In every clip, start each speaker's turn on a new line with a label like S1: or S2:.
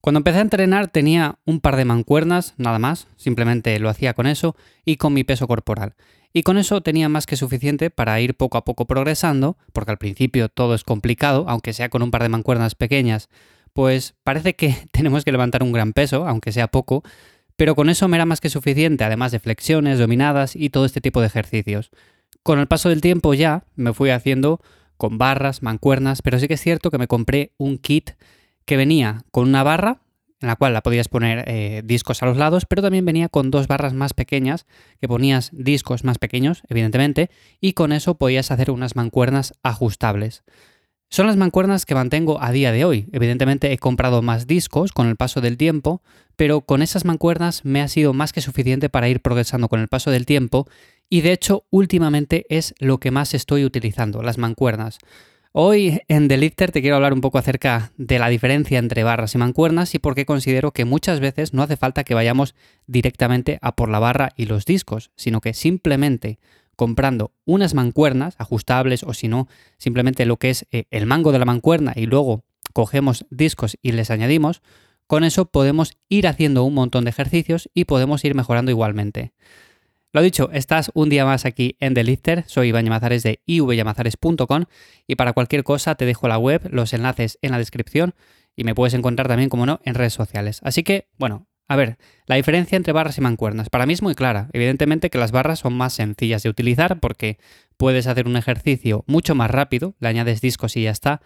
S1: Cuando empecé a entrenar tenía un par de mancuernas, nada más, simplemente lo hacía con eso y con mi peso corporal. Y con eso tenía más que suficiente para ir poco a poco progresando, porque al principio todo es complicado, aunque sea con un par de mancuernas pequeñas, pues parece que tenemos que levantar un gran peso, aunque sea poco, pero con eso me era más que suficiente, además de flexiones, dominadas y todo este tipo de ejercicios. Con el paso del tiempo ya me fui haciendo con barras, mancuernas, pero sí que es cierto que me compré un kit que venía con una barra en la cual la podías poner eh, discos a los lados, pero también venía con dos barras más pequeñas, que ponías discos más pequeños, evidentemente, y con eso podías hacer unas mancuernas ajustables. Son las mancuernas que mantengo a día de hoy. Evidentemente he comprado más discos con el paso del tiempo, pero con esas mancuernas me ha sido más que suficiente para ir progresando con el paso del tiempo y de hecho últimamente es lo que más estoy utilizando, las mancuernas. Hoy en The Lifter te quiero hablar un poco acerca de la diferencia entre barras y mancuernas y por qué considero que muchas veces no hace falta que vayamos directamente a por la barra y los discos, sino que simplemente comprando unas mancuernas ajustables o si no, simplemente lo que es eh, el mango de la mancuerna y luego cogemos discos y les añadimos, con eso podemos ir haciendo un montón de ejercicios y podemos ir mejorando igualmente. Lo dicho, estás un día más aquí en The Lifter, soy Iván Llamazares de ivyamazares.com y para cualquier cosa te dejo la web, los enlaces en la descripción y me puedes encontrar también, como no, en redes sociales. Así que, bueno, a ver, la diferencia entre barras y mancuernas. Para mí es muy clara. Evidentemente que las barras son más sencillas de utilizar porque puedes hacer un ejercicio mucho más rápido, le añades discos y ya está.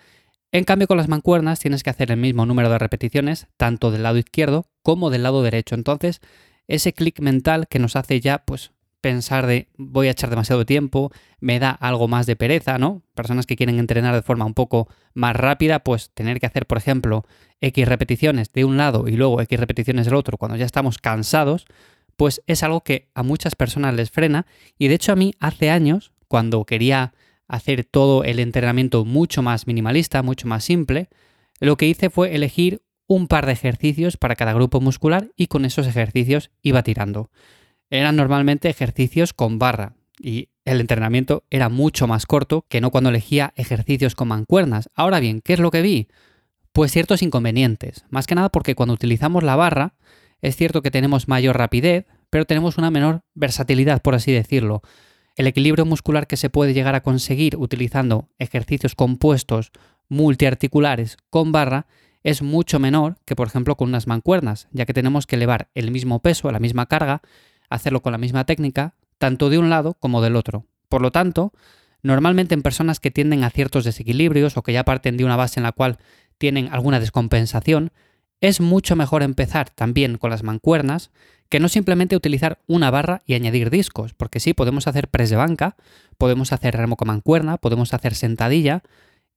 S1: En cambio con las mancuernas tienes que hacer el mismo número de repeticiones, tanto del lado izquierdo como del lado derecho. Entonces, ese clic mental que nos hace ya pues pensar de voy a echar demasiado tiempo, me da algo más de pereza, ¿no? Personas que quieren entrenar de forma un poco más rápida, pues tener que hacer, por ejemplo, X repeticiones de un lado y luego X repeticiones del otro cuando ya estamos cansados, pues es algo que a muchas personas les frena y de hecho a mí hace años, cuando quería hacer todo el entrenamiento mucho más minimalista, mucho más simple, lo que hice fue elegir un par de ejercicios para cada grupo muscular y con esos ejercicios iba tirando eran normalmente ejercicios con barra y el entrenamiento era mucho más corto que no cuando elegía ejercicios con mancuernas. Ahora bien, ¿qué es lo que vi? Pues ciertos inconvenientes. Más que nada porque cuando utilizamos la barra, es cierto que tenemos mayor rapidez, pero tenemos una menor versatilidad, por así decirlo. El equilibrio muscular que se puede llegar a conseguir utilizando ejercicios compuestos multiarticulares con barra es mucho menor que, por ejemplo, con unas mancuernas, ya que tenemos que elevar el mismo peso, la misma carga, hacerlo con la misma técnica, tanto de un lado como del otro. Por lo tanto, normalmente en personas que tienden a ciertos desequilibrios o que ya parten de una base en la cual tienen alguna descompensación, es mucho mejor empezar también con las mancuernas que no simplemente utilizar una barra y añadir discos, porque sí, podemos hacer press de banca, podemos hacer remo con mancuerna, podemos hacer sentadilla,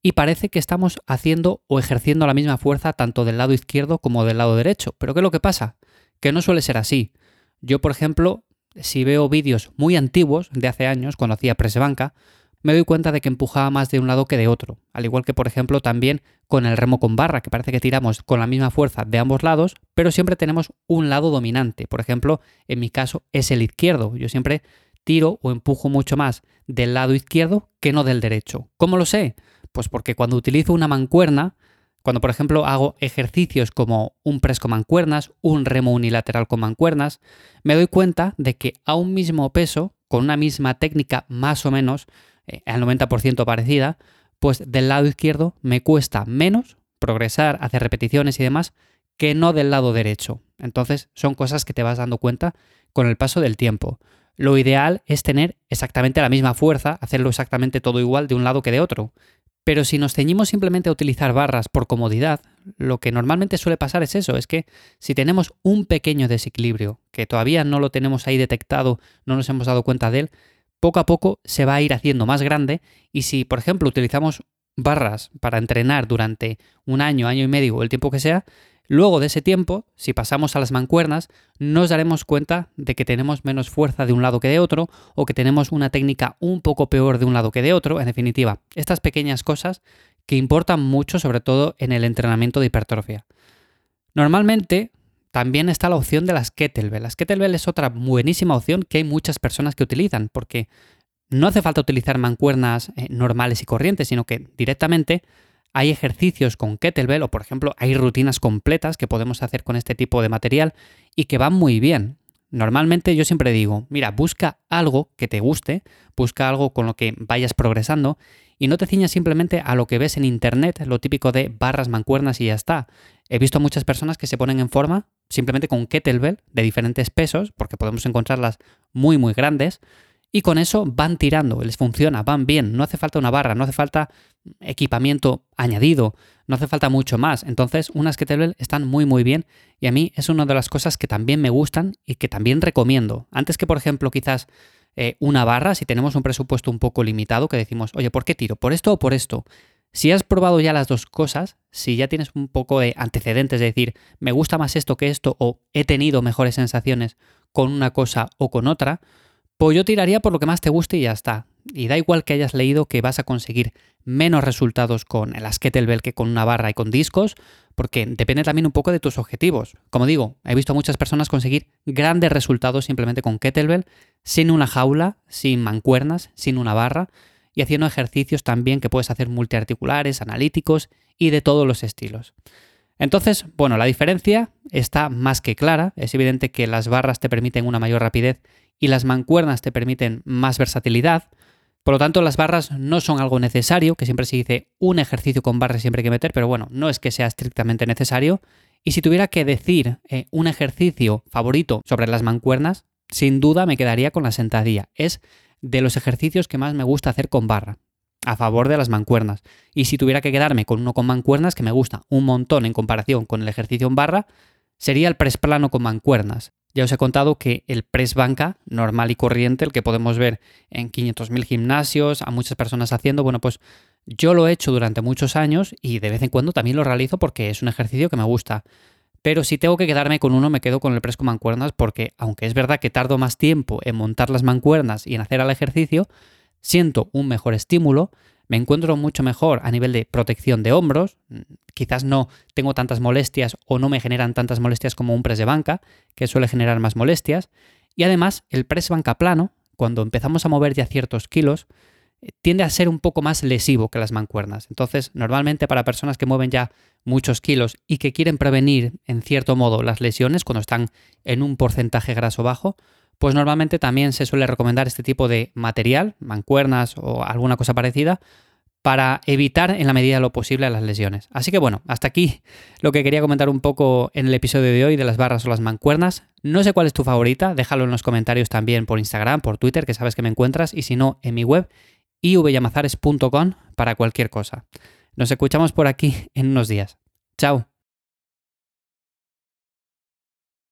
S1: y parece que estamos haciendo o ejerciendo la misma fuerza tanto del lado izquierdo como del lado derecho. Pero ¿qué es lo que pasa? Que no suele ser así. Yo, por ejemplo, si veo vídeos muy antiguos de hace años, cuando hacía press banca, me doy cuenta de que empujaba más de un lado que de otro. Al igual que, por ejemplo, también con el remo con barra, que parece que tiramos con la misma fuerza de ambos lados, pero siempre tenemos un lado dominante. Por ejemplo, en mi caso es el izquierdo. Yo siempre tiro o empujo mucho más del lado izquierdo que no del derecho. ¿Cómo lo sé? Pues porque cuando utilizo una mancuerna, cuando, por ejemplo, hago ejercicios como un press con mancuernas, un remo unilateral con mancuernas, me doy cuenta de que a un mismo peso, con una misma técnica más o menos eh, al 90% parecida, pues del lado izquierdo me cuesta menos progresar, hacer repeticiones y demás, que no del lado derecho. Entonces son cosas que te vas dando cuenta con el paso del tiempo. Lo ideal es tener exactamente la misma fuerza, hacerlo exactamente todo igual de un lado que de otro. Pero si nos ceñimos simplemente a utilizar barras por comodidad, lo que normalmente suele pasar es eso, es que si tenemos un pequeño desequilibrio, que todavía no lo tenemos ahí detectado, no nos hemos dado cuenta de él, poco a poco se va a ir haciendo más grande. Y si, por ejemplo, utilizamos barras para entrenar durante un año, año y medio o el tiempo que sea, Luego de ese tiempo, si pasamos a las mancuernas, nos daremos cuenta de que tenemos menos fuerza de un lado que de otro o que tenemos una técnica un poco peor de un lado que de otro. En definitiva, estas pequeñas cosas que importan mucho, sobre todo en el entrenamiento de hipertrofia. Normalmente también está la opción de las kettlebell. Las kettlebell es otra buenísima opción que hay muchas personas que utilizan porque no hace falta utilizar mancuernas eh, normales y corrientes, sino que directamente hay ejercicios con kettlebell o por ejemplo hay rutinas completas que podemos hacer con este tipo de material y que van muy bien. Normalmente yo siempre digo, mira, busca algo que te guste, busca algo con lo que vayas progresando y no te ciñas simplemente a lo que ves en internet, lo típico de barras, mancuernas y ya está. He visto muchas personas que se ponen en forma simplemente con kettlebell de diferentes pesos, porque podemos encontrarlas muy muy grandes, y con eso van tirando, les funciona, van bien, no hace falta una barra, no hace falta equipamiento añadido, no hace falta mucho más. Entonces, unas kettlebell están muy muy bien y a mí es una de las cosas que también me gustan y que también recomiendo. Antes que, por ejemplo, quizás eh, una barra, si tenemos un presupuesto un poco limitado, que decimos, oye, ¿por qué tiro? ¿Por esto o por esto? Si has probado ya las dos cosas, si ya tienes un poco de antecedentes, de decir, me gusta más esto que esto, o he tenido mejores sensaciones con una cosa o con otra, pues yo tiraría por lo que más te guste y ya está. Y da igual que hayas leído que vas a conseguir menos resultados con el kettlebell que con una barra y con discos, porque depende también un poco de tus objetivos. Como digo, he visto a muchas personas conseguir grandes resultados simplemente con kettlebell, sin una jaula, sin mancuernas, sin una barra, y haciendo ejercicios también que puedes hacer multiarticulares, analíticos y de todos los estilos. Entonces, bueno, la diferencia está más que clara. Es evidente que las barras te permiten una mayor rapidez y las mancuernas te permiten más versatilidad. Por lo tanto, las barras no son algo necesario, que siempre se dice un ejercicio con barras siempre hay que meter, pero bueno, no es que sea estrictamente necesario. Y si tuviera que decir eh, un ejercicio favorito sobre las mancuernas, sin duda me quedaría con la sentadilla. Es de los ejercicios que más me gusta hacer con barra, a favor de las mancuernas. Y si tuviera que quedarme con uno con mancuernas, que me gusta un montón en comparación con el ejercicio en barra, sería el press plano con mancuernas. Ya os he contado que el press banca normal y corriente, el que podemos ver en 500.000 gimnasios, a muchas personas haciendo, bueno, pues yo lo he hecho durante muchos años y de vez en cuando también lo realizo porque es un ejercicio que me gusta. Pero si tengo que quedarme con uno, me quedo con el press con mancuernas porque, aunque es verdad que tardo más tiempo en montar las mancuernas y en hacer el ejercicio, siento un mejor estímulo, me encuentro mucho mejor a nivel de protección de hombros, quizás no tengo tantas molestias o no me generan tantas molestias como un press de banca, que suele generar más molestias, y además el press banca plano, cuando empezamos a mover ya ciertos kilos, eh, tiende a ser un poco más lesivo que las mancuernas. Entonces, normalmente para personas que mueven ya muchos kilos y que quieren prevenir en cierto modo las lesiones cuando están en un porcentaje graso bajo, pues normalmente también se suele recomendar este tipo de material, mancuernas o alguna cosa parecida, para evitar en la medida de lo posible las lesiones. Así que bueno, hasta aquí lo que quería comentar un poco en el episodio de hoy de las barras o las mancuernas. No sé cuál es tu favorita, déjalo en los comentarios también por Instagram, por Twitter, que sabes que me encuentras, y si no, en mi web, ivyamazares.com para cualquier cosa. Nos escuchamos por aquí en unos días. Chao.